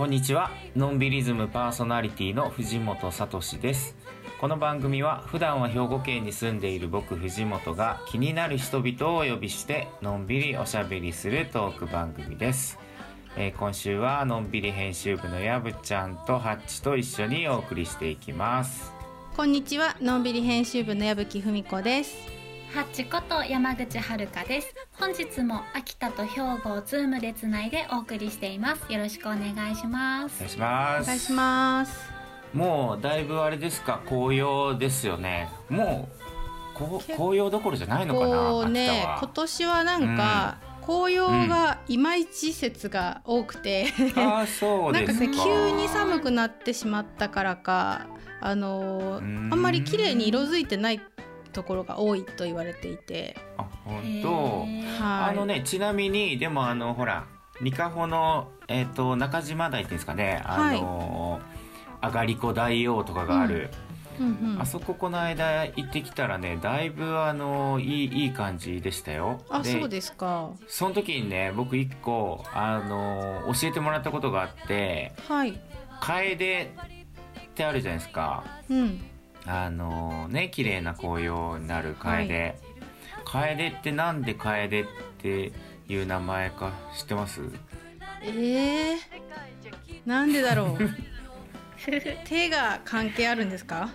こんにちは。のんびりズムパーソナリティの藤本聡です。この番組は普段は兵庫県に住んでいる僕藤本が気になる人々をお呼びしてのんびりおしゃべりするトーク番組です、えー今週はのんびり編集部のやぶちゃんとハッチと一緒にお送りしていきます。こんにちは、のんびり編集部の矢吹文子です。ハッチこと山口遥です。本日も秋田と兵庫をズームでつないでお送りしています。よろしくお願いします。お願いしますお願いします。もうだいぶあれですか紅葉ですよねもうこう紅葉どころじゃないのかなね秋田は今年はなんか、紅葉がいまいち説が多くて、ああそうなんかね急に寒くなってしまったからかあのーあんまり綺麗に色づいてないところが多いと言われていて、あ本へ当ー。はい、あのねちなみにでもあのほらニカホのえっ、と中島台っていうんですかね。あのー、あがりこ大王とかがある、うん。うんあそここの間行ってきたらねだいぶあのいいいい感じでしたよ。あそうですか。その時にね僕一個あの教えてもらったことがあってはい。楓ってあるじゃないですか。うんあのね綺麗な紅葉になる楓、楓ってなんで楓っていう名前か知ってます？えー、なんでだろう？手が関係あるんですか？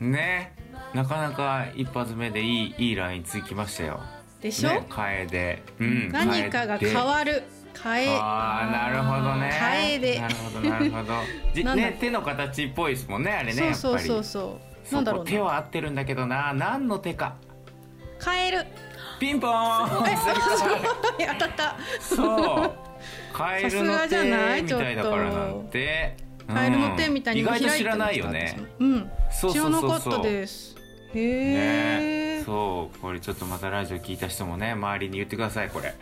ねなかなか一発目でいいいいラインつきましたよ。でしょ、ね楓。うん何かが変わる。変えああなるほどね。楓なるほどなるほど。ね手の形っぽいですもんねあれねやっぱり。そうそうそうそうなんだろうそこ手なは合ってるんだけどな。何の手か。変えるピンポーン。え 当たった。そう。カエルのさすがじゃない？手みたいだからなんてカエルの手みたいに意外と知らないよ開ね。うん。そう知そうそうそう。らなかったです。へね。え、そう。これちょっとまたラジオ聞いた人もね周りに言ってくださいこれ。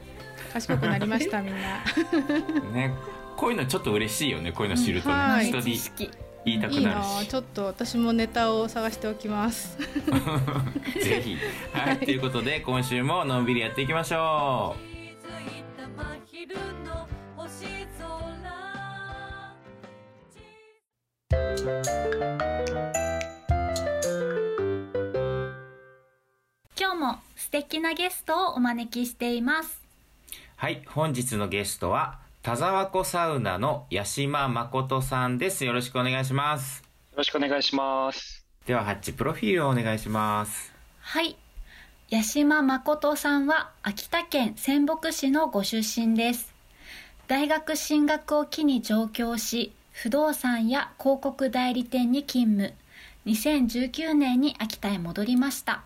賢くなりましたみんな。ね。こういうのちょっと嬉しいよね。こういうの知るとね、はい。人に。知識。言いたくいいなるし。なちょっと私もネタを探しておきます。ぜひ。はい。ということで今週ものんびりやっていきましょう。今日も素敵なゲストをお招きしています。はい。本日のゲストは田沢湖サウナの八島誠さんですよろしくお願いしますよろしくお願いします。ではハッチプロフィールをお願いしますはい。八島誠さんは秋田県仙北市のご出身です。大学進学を機に上京し、不動産や広告代理店に勤務。2019年に秋田へ戻りました。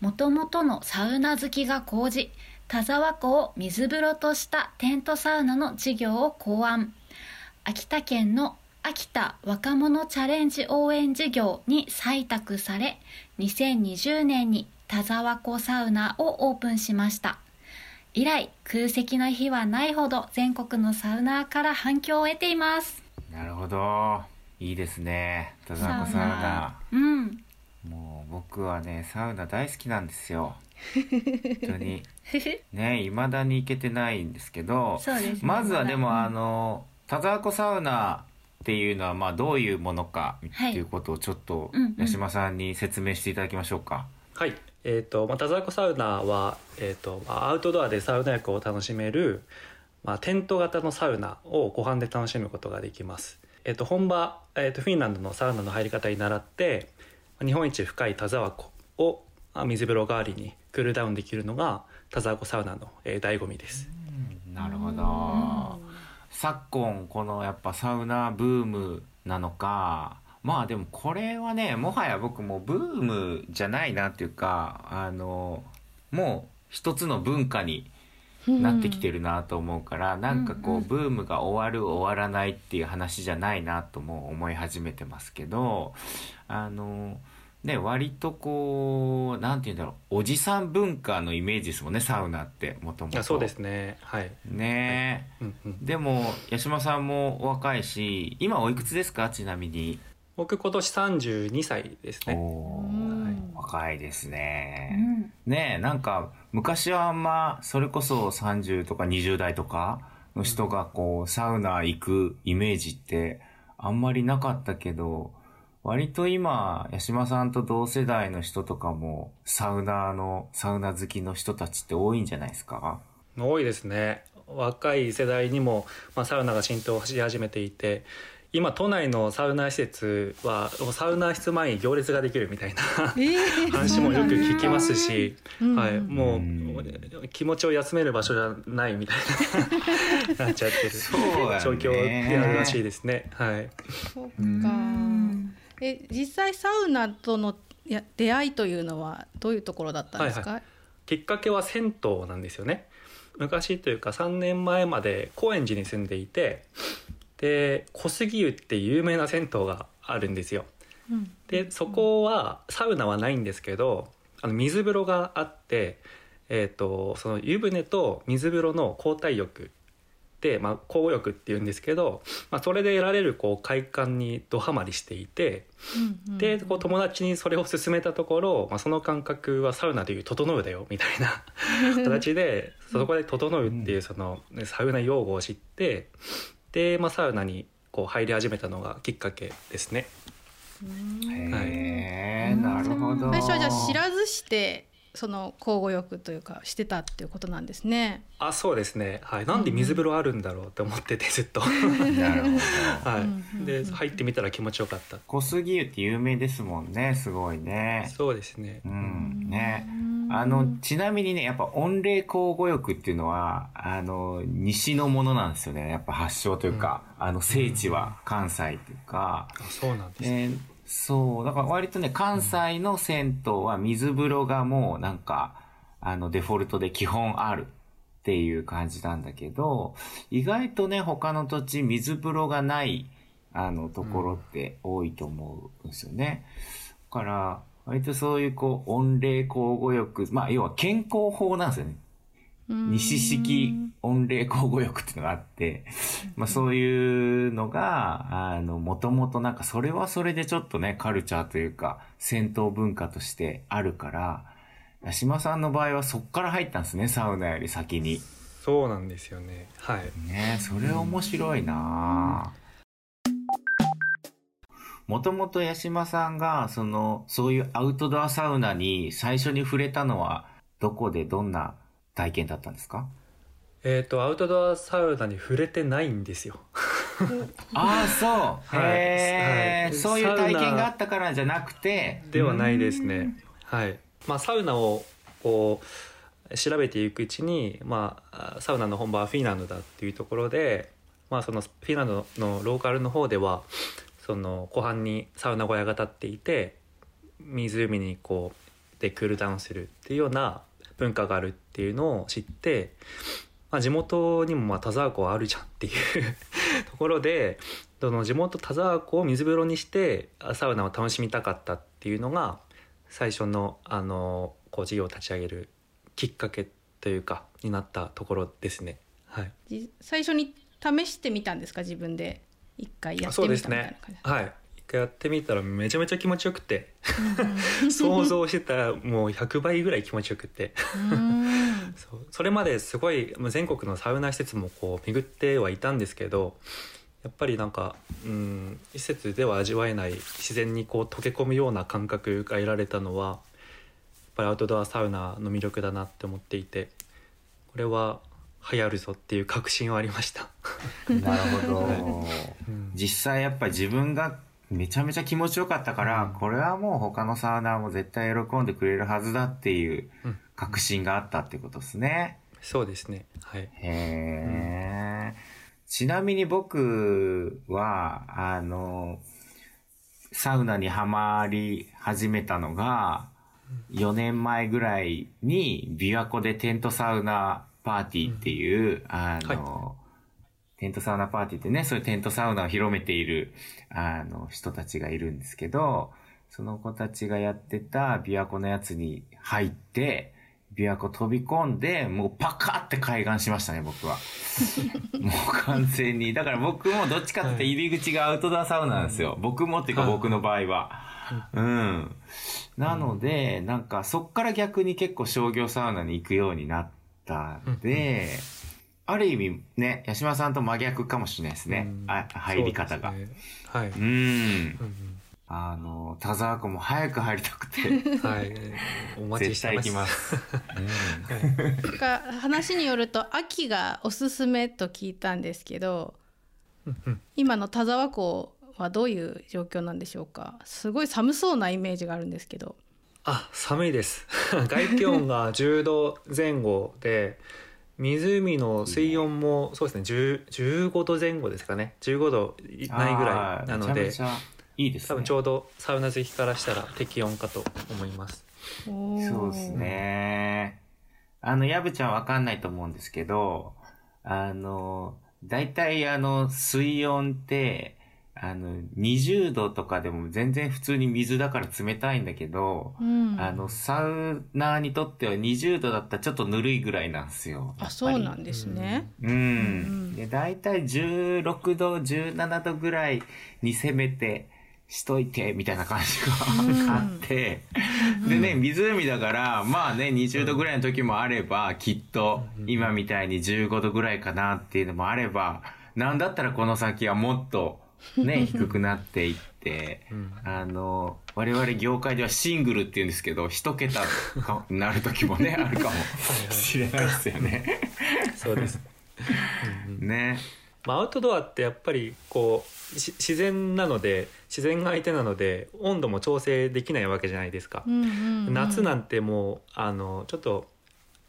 もともとのサウナ好きが高じ、田沢湖を水風呂としたテントサウナの事業を考案。秋田県の秋田若者チャレンジ応援事業に採択され、2020年に田沢湖サウナをオープンしました。以来、空席の日はないほど全国のサウナーから反響を得ています。なるほどいいですね田沢湖サウナうん。もう僕はねサウナ大好きなんですよ。本当に。ね未だに行けてないんですけどね。まずはでも、あの田沢湖サウナっていうのはまあどういうものかってはいいうことをちょっと八島さんに説明していただきましょうか、はい。えっ、と、まあ、田沢湖サウナは、えっ、と、まあアウトドアでサウナ浴を楽しめる、まあ、テント型のサウナを湖畔で楽しむことができます。えっ、と、本場、えっ、と、フィンランドのサウナの入り方に習って、日本一深い田沢湖を水風呂代わりにクールダウンできるのが田沢湖サウナの、え醍醐味です。なるほど昨今このやっぱサウナブームなのかまあでもこれはねもはや僕もブームじゃないなっていうかあのもう一つの文化になってきてるなと思うから、なんかこうブームが終わる終わらないっていう話じゃないなとも思い始めてますけどあのね割とこうなんて言うんだろうおじさん文化のイメージですもんねサウナってもともと。あそうですね。はい。ね。え、うんうん、でも八島さんもお若いし今おいくつですか？ちなみに。僕今年32歳ですね。若いですうね、ん。ねえなんか昔はあんまそれこそ30とか20代とかの人がこう、サウナ行くイメージってあんまりなかったけど、割と今、八島さんと同世代の人とかも、サウナーの、サウナ好きの人たちって多いんじゃないですか？多いですね。若い世代にも、まあ、サウナが浸透し始めていて今都内のサウナ施設はサウナ室前に行列ができるみたいなえー 話もよく聞きますし、うんはい、もう気持ちを休める場所じゃないみたいな なっちゃってる。状ね。況であるらしいですね。はい、そっか。うん。え実際サウナとのいや出会いというのはどういうところだったんですか、はいきっかけは銭湯なんですよね。昔というか3年前まで高円寺に住んでいてで小杉湯って有名な銭湯があるんですよ。うん。でそこはサウナはないんですけどあの水風呂があって、えー、とその湯船と水風呂の交代浴で、まあ、交互浴っていうんですけど、まあ、それで得られるこう快感にドハマりしていてうんうんでこう友達にそれを勧めたところ、まあ、その感覚はサウナでいう「整う」だよみたいな 形でそこで「整う」っていうそのねサウナ用語を知ってで、まあ、サウナにこう入り始めたのがきっかけですね。へえ、なるほど。最初はじゃあ知らずしてその交互浴というかしてたっていうことなんですね。あそうですね、はい、なんで水風呂あるんだろうって思っててずっと、はなるほど。い。うんうんで入ってみたら気持ちよかった。小杉湯って有名ですもんね、すごいね。そうですね。うん、ね。うん。あの、ちなみにね、やっぱ温冷交互浴っていうのは、あの、西のものなんですよね。やっぱ発祥というか、あの、聖地は関西というか、あそうなんですね、えーそう、だから割とね、関西の銭湯は水風呂がもうなんか、あの、デフォルトで基本あるっていう感じなんだけど、意外とね、他の土地水風呂がない、あの、ところって多いと思うんですよね。だから、割とそういうこう、温冷交互浴、まあ、要は健康法なんですよね。西式温冷交互浴っていうのがあって、まあそういうのが、あの、もともとなんかそれはそれでちょっとね、カルチャーというか、戦闘文化としてあるから、八島さんの場合はそっから入ったんですね、サウナより先に。そうなんですよね。はい。ねそれ面白いな。もともと八島さんが、その、そういうアウトドアサウナに最初に触れたのは、どこでどんな体験だったんですか？えっ、とアウトドアサウナに触れてないんですよ。ああ、そう。はえ、はい。そういう体験があったからじゃなくて。ではないですね。はい。まあサウナをこう調べていくうちに、まあ、サウナの本場はフィンランドだっていうところで、まあ、そのフィンランドのローカルの方ではその湖畔にサウナ小屋が立っていて湖にこうでクールダウンするっていうような文化があるっていうのを知って、まあ、地元にもまあ田沢湖あるじゃんっていう ところでその地元田沢湖を水風呂にしてあサウナを楽しみたかったっていうのが最初のあのこう事業を立ち上げるきっかけというかになったところですね。はい、じ最初に試してみたんですか自分で？一回やってみたみたいな感じ。はい一回やってみたらめちゃめちゃ気持ちよくて。うん想像してたもう100倍ぐらい気持ちよくて。うん。そう。それまですごいまあ全国のサウナ施設もこう巡ってはいたんですけどやっぱりなんかうん施設では味わえない自然にこう溶け込むような感覚が得られたのはやっぱりアウトドアサウナの魅力だなって思っていてこれは流行るぞっていう確信はありました。なるほど。は。うん。実際やっぱ自分がめちゃめちゃ気持ちよかったから、うん。これはもう他のサウナーも絶対喜んでくれるはずだっていううん。確信があったってことですね。そうですね。はい。へえ、ちなみに僕は、あの、サウナにはまり始めたのが、4年前ぐらいに、琵琶湖でテントサウナパーティーっていう、あの、テントサウナパーティーってね、そういうテントサウナを広めている、あの、人たちがいるんですけど、その子たちがやってた琵琶湖のやつに入って、琵琶湖飛び込んで、もうパカって開眼しましたね、僕は。もう完全に。だから僕もどっちかって入り口がアウトドアサウナなんですよ。僕もっていうかはい僕の場合は。うん。なので、なんかそっから逆に結構商業サウナに行くようになったんで、ある意味ね八島さんと真逆かもしれないですね、うん。あ入り方が。ね。はい、ん。うんあの田沢湖も早く入りたくて。うんはい。お待ち絶してます。きます、か話によると秋がおすすめと聞いたんですけど今の田沢湖はどういう状況なんでしょうか？すごい寒そうなイメージがあるんですけど。あ寒いです。外気温が10度前後で湖の水温もそうですね10 15度前後ですかね。15度ないぐらいなのでいいですね。多分ちょうどサウナ好きからしたら適温かと思います。そうですね。あの、やぶちゃんわかんないと思うんですけど、あの、大体あの、水温って、あの、20度とかでも全然普通に水だから冷たいんだけど、うん。あの、サウナーにとっては20度だったらちょっとぬるいぐらいなんですよ。あそうなんんですね、うん。うんで、大体16度、17度ぐらいにせめてしといて、みたいな感じがあって、でね、湖だから、まあね、20度ぐらいの時もあれば、きっと今みたいに15度ぐらいかなっていうのもあれば、なんだったらこの先はもっとね、低くなっていって、うん。あの、我々業界ではシングルって言うんですけど、一桁かなる時もね、あるかもしれないですよね。そうです、ね。まあ、アウトドアってやっぱりこうし自然なので自然が相手なので温度も調整できないわけじゃないですか、うんうんうん。夏なんてもうあのちょっと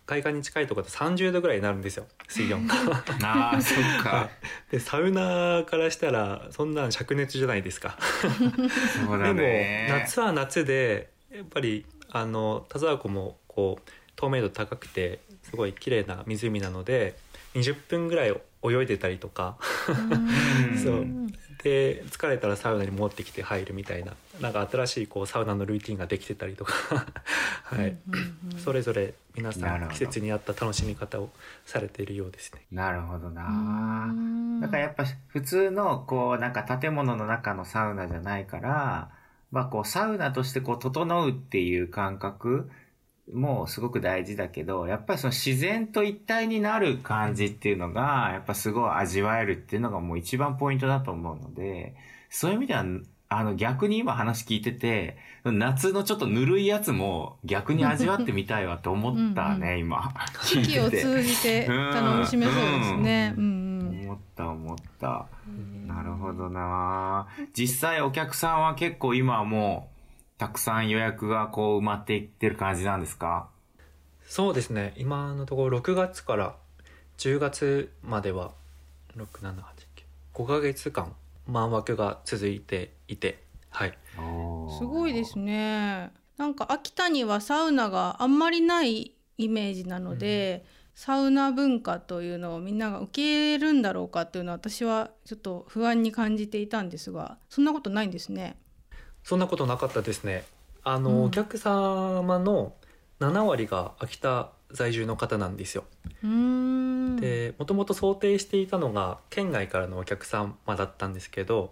海岸に近いところだと30度ぐらいになるんですよ。水温が。ああ、そっか。でサウナからしたらそんなん灼熱じゃないですか。そうだでもね。夏は夏でやっぱりあの田沢湖もこう透明度高くてすごい綺麗な湖なので20分ぐらい泳いでたりとか。うん。そうで疲れたらサウナに戻ってきて入るみたいななんか新しいこうサウナのルーティンができてたりとか。はい、うんうんうんそれぞれ皆さん季節に合った楽しみ方をされているようですね。なるほどうな。ん。だからやっぱ普通のこうなんか建物の中のサウナじゃないから、まあこうサウナとしてこう整うっていう感覚もすごく大事だけど、やっぱりその自然と一体になる感じっていうのが、やっぱすごい味わえるっていうのがもう一番ポイントだと思うので、そういう意味では、あの逆に今話聞いてて、夏のちょっとぬるいやつも逆に味わってみたいわって思ったね、うん今。四季を通じて 楽しめそうですね。うんうん思った思った。なるほどな実際お客さんは結構今はもうたくさん予約がこう埋まっていってる感じなんですか？そうですね。今のところ6月から10月までは6785ヶ月間満枠が続いていてはい。すごいですね。なんか秋田にはサウナがあんまりないイメージなので、サウナ文化というのをみんなが受け入れるんだろうかっていうのは私はちょっと不安に感じていたんですが、そんなことないんですね。そんなことなかったですね。あの、うん。お客様の7割が秋田在住の方なんですよ。でもともと想定していたのが県外からのお客様だったんですけど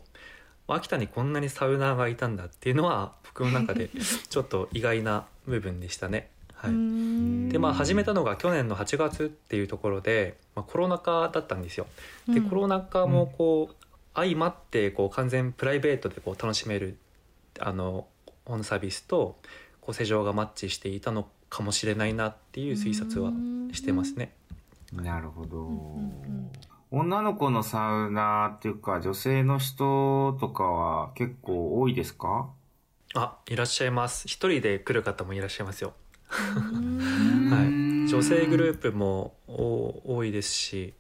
秋田にこんなにサウナーがいたんだっていうのは僕の中で ちょっと意外な部分でしたね。はい、ん。でまあ始めたのが去年の8月っていうところで、まあ、コロナ禍だったんですよ。でうん。コロナ禍もこう相まってこう完全プライベートでこう楽しめるあのホームサービスとこう施錠がマッチしていたのかもしれないなっていう推察はしてますね。なるほど、女の子のサウナっていうか女性の人とかは結構多いですか？あいらっしゃいます。一人で来る方もいらっしゃいますよ。うん。はい。女性グループもお多いですし。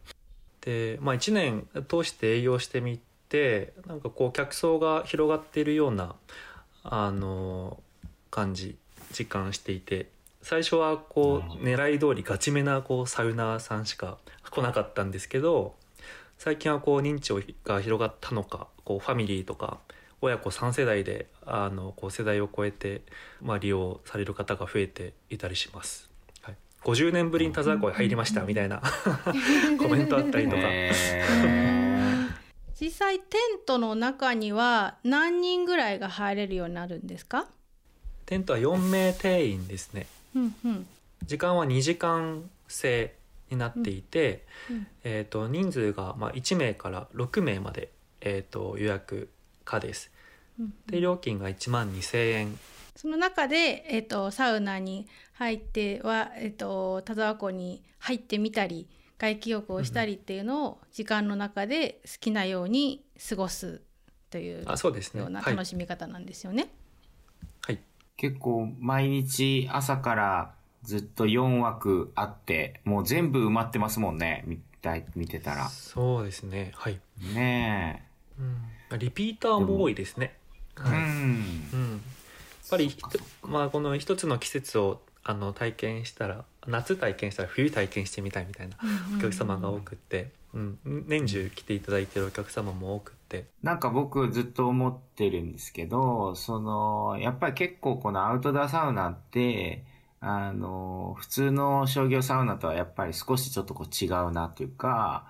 で、まあ、1年通して営業してみてなんかこう客層が広がっているようなあの感じ実感していて最初はこう狙い通りガチめなこうサウナーさんしか来なかったんですけど最近はこう認知が広がったのかこうファミリーとか親子3世代であのこう世代を超えて、まあ、利用される方が増えていたりします。はい、50年ぶりに田沢湖へ入りましたみたいな。コメントあったりとか、へ実際テントの中には何人ぐらいが入れるようになるんですか？テントは4名定員ですねうんうん。時間は2時間制になっていて、うんえー、と人数がまあ1名から6名まで、えー、と予約可です。うんで料金が1万2,000円その中で、えっとサウナに入っては、えっと田沢湖に入ってみたり外気浴をしたりっていうのを時間の中で好きなように過ごすというあそうですねようなはい楽しみ方なんですよね。はい結構毎日朝からずっと4枠あって、もう全部埋まってますもんね。見たい見てたら。そうですねはい、ねうん、リピーターも多いですね。え。はいうん。うん、やっぱりまあこの一つの季節をあの体験したら夏体験したら冬体験してみたいみたいなお客様が多くって、うん、年中来ていただいてるお客様も多くって。なんか僕ずっと思ってるんですけど、その、やっぱり結構このアウトドアサウナって、あの、普通の商業サウナとはやっぱり少しちょっとこう違うなというか、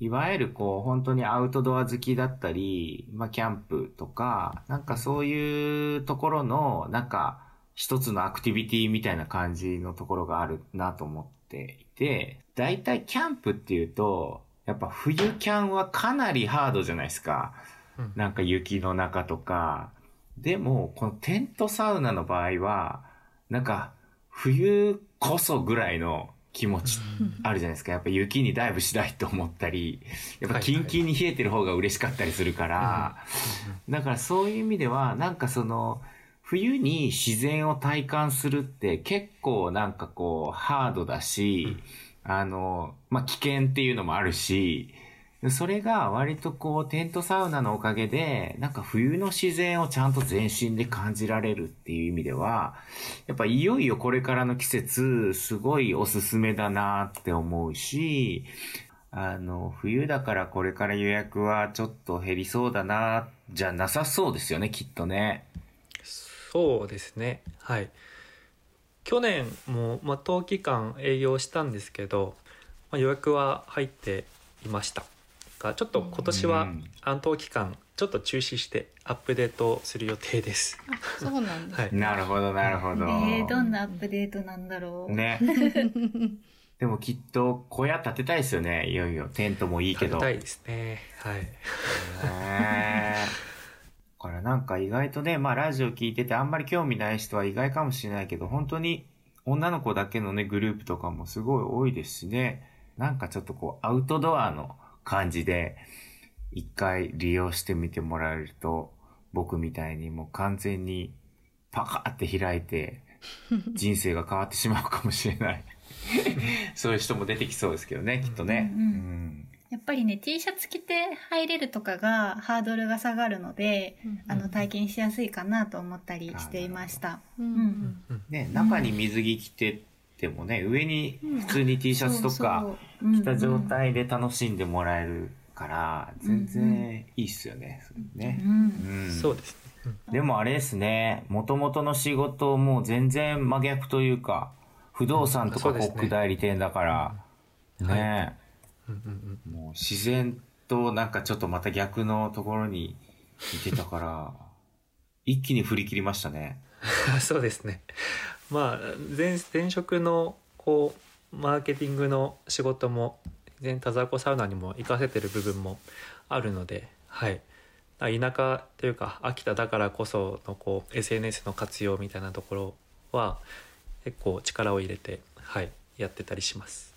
いわゆるこう本当にアウトドア好きだったり、まあキャンプとか、なんかそういうところの、なんか一つのアクティビティみたいな感じのところがあるなと思っていて、だいたいキャンプっていうと、やっぱ冬キャンはかなりハードじゃないですか。うんなんか雪の中とか。でも、このテントサウナの場合は、なんか冬こそぐらいの気持ちあるじゃないですか。やっぱ雪にダイブしたいと思ったり、やっぱキンキンに冷えてる方が嬉しかったりするから、だからそういう意味では、なんかその、冬に自然を体感するって結構なんかこうハードだし、あの、まあ、危険っていうのもあるし、それが割とこうテントサウナのおかげで、なんか冬の自然をちゃんと全身で感じられるっていう意味では、やっぱいよいよこれからの季節、すごいおすすめだなって思うし、あの、冬だからこれから予約はちょっと減りそうだな、じゃなさそうですよね、きっとね。そうですね。はい。去年も、まあ、冬期間営業したんですけど、まあ、予約は入っていました。がちょっと今年はうん。安冬期間ちょっと中止してアップデートする予定です。あそうなんです、はい。なるほど、なるほど。えー、どんなアップデートなんだろう。ね。でもきっと小屋建てたいですよね、いよいよ。テントもいいけど。食べたいですね。はいからなんか意外とね、まあラジオ聞いててあんまり興味ない人は意外かもしれないけど、本当に女の子だけのね、グループとかもすごい多いですしね。なんかちょっとこう、アウトドアの感じで、一回利用してみてもらえると、僕みたいにもう完全にパカって開いて、人生が変わってしまうかもしれない。そういう人も出てきそうですけどね、きっとね。うんうんうんやっぱりね T シャツ着て入れるとかがハードルが下がるので、あの体験しやすいかなと思ったりしていました。うんうん。ね、中に水着着ててもね、上に普通に T シャツとか着た状態で楽しんでもらえるから、全然いいっすよね、ね。う。んうん。そうですね、うん。でもあれですね、もともとの仕事も全然真逆というか、不動産とか国代理店だから、ね、うん。うんうんもう自然となんかちょっとまた逆のところにいてたから、一気に振り切りましたね。そうですね。まあ前前職のこうマーケティングの仕事も全田沢湖サウナにも活かせてる部分もあるのではい。あ田舎というか秋田だからこそのこう SNS の活用みたいなところは結構力を入れてはいやってたりします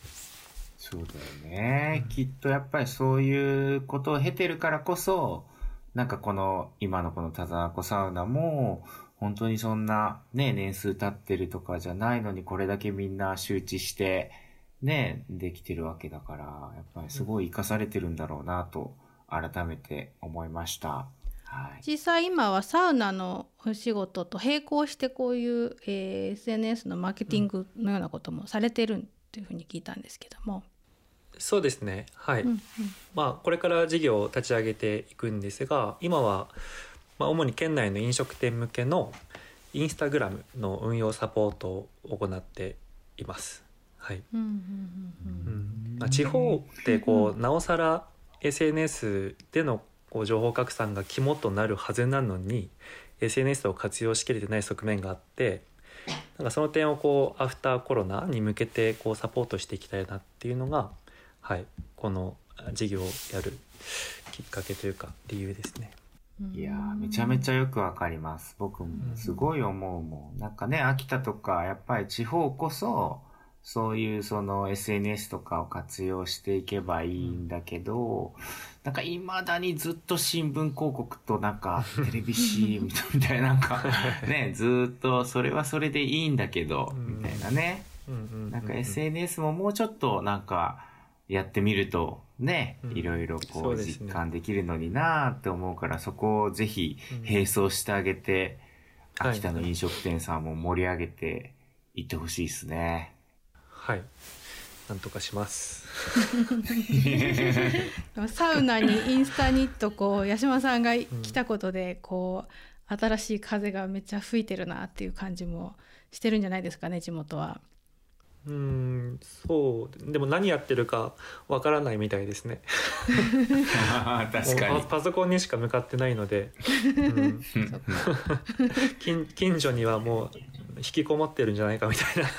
そうだよね、きっとやっぱりそういうことを経てるからこそ、なんかこの今のこの田沢湖サウナも、本当にそんなね、年数経ってるとかじゃないのにこれだけみんな周知して、ね、できてるわけだから、やっぱりすごい活かされてるんだろうなと、改めて思いました。はい。実際今はサウナのお仕事と並行してこういう、えー SNS のマーケティングのようなこともされてるっていうふうに聞いたんですけども、そうですね。はい、うんうん。まあ、これから事業を立ち上げていくんですが今は、まあ、主に県内の飲食店向けのインスタグラムの運用サポートを行っています。はい。うんうんうんまあ、地方ってこうなおさら SNS でのこう情報拡散が肝となるはずなのに SNS を活用しきれてない側面があってなんかその点をこうアフターコロナに向けてこうサポートしていきたいなっていうのが、はい、この事業をやるきっかけというか理由ですね。いやーめちゃめちゃよくわかります。僕もすごい思うもん。なんかね、秋田とか、やっぱり地方こそ、そういうその SNS とかを活用していけばいいんだけど、なんか未だにずっと新聞広告となんか テレビ CM みたいな、なんかね、ずーっとそれはそれでいいんだけど、うんみたいなね。うんうんうんうんなんか SNS ももうちょっとなんかやってみるとね、うんいろいろそこう実感できるのになーって思うからそこをぜひうん並走してあげて、はい秋田の飲食店さんも盛り上げていってほしいですね。はい、なんとかします。サウナにインスタにとこう八島さんが来たことでこう新しい風がめっちゃ吹いてるなっていう感じもしてるんじゃないですかね地元は。うーん、そう、でも何やってるかわからないみたいですね。確かに。パパソコンにしか向かってないので、うん、近近所にはもう引きこもってるんじゃないかみたいな。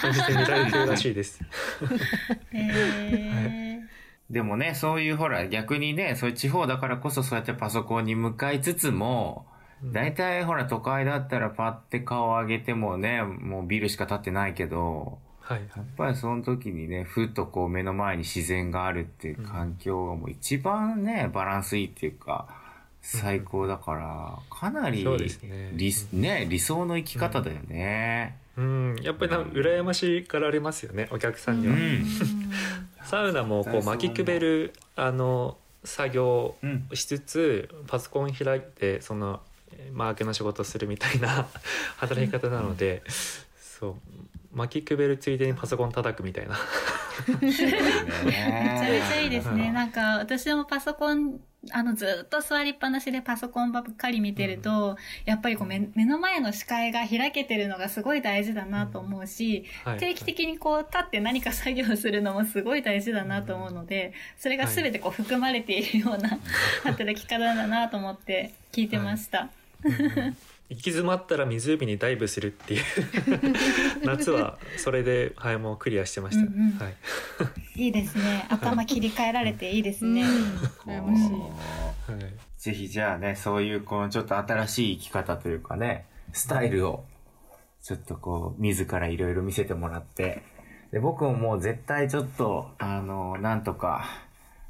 感じで見られてるらしいです。へでもね、そういうほら逆にね、そういう地方だからこそそうやってパソコンに向かいつつも、大体ほら都会だったらパッて顔上げてもね、もうビルしか建ってないけど、はいはい。やっぱりその時にね、ふっとこう目の前に自然があるっていう環境がもう一番ね、バランスいいっていうか、最高だから、かなりそうですね。理,、ね、理想の生き方だよね。うん、やっぱりなんか羨ましがられますよねお客さんには。うん。サウナもこう巻きくべるあの作業うん。しつつパソコン開いてそのえーマーケの仕事するみたいな 働き方なので、そう。巻きくべるついでにパソコン叩くみたいな。めちゃめちゃいいですね。うん。なんか私もパソコンあのずっと座りっぱなしでパソコンばっかり見てると、やっぱりこう目目の前の視界が開けてるのがすごい大事だなと思うし、はい。定期的にこう立って何か作業するのもすごい大事だなと思うので、それが全てこう含まれているような 働き方だなと思って聞いてました。行き詰まったら湖にダイブするっていう。夏はそれで、はい、もうクリアしてました、うんうん。はい、いいですね。頭切り替えられていいですね。羨ましい。はい、ぜひじゃあね、そういうこのちょっと新しい生き方というかね、スタイルをちょっとこう、自らいろいろ見せてもらって、で、僕ももう絶対ちょっと、あの、なんとか、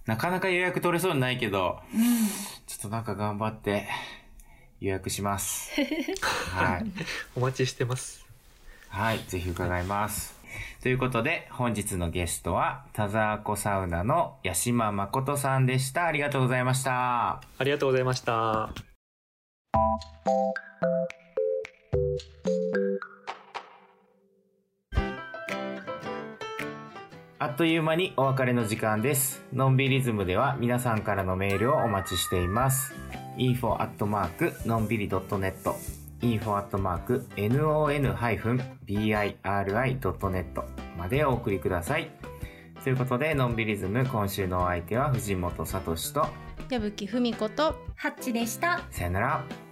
なかなか予約取れそうにないけど、ちょっとなんか頑張って予約します。はい。お待ちしてますはい、ぜひ伺います。ということで、本日のゲストは、田沢湖サウナの八島誠さんでした。ありがとうございました。ありがとうございましたあっという間にお別れの時間です。のんびりズムでは皆さんからのメールをお待ちしています。Info アットマークのんびり .net info アットマーク non-biri.net までお送りください。ということで、のんびりズム今週のお相手は藤本聡と、矢吹文子とハッチでした。さよなら。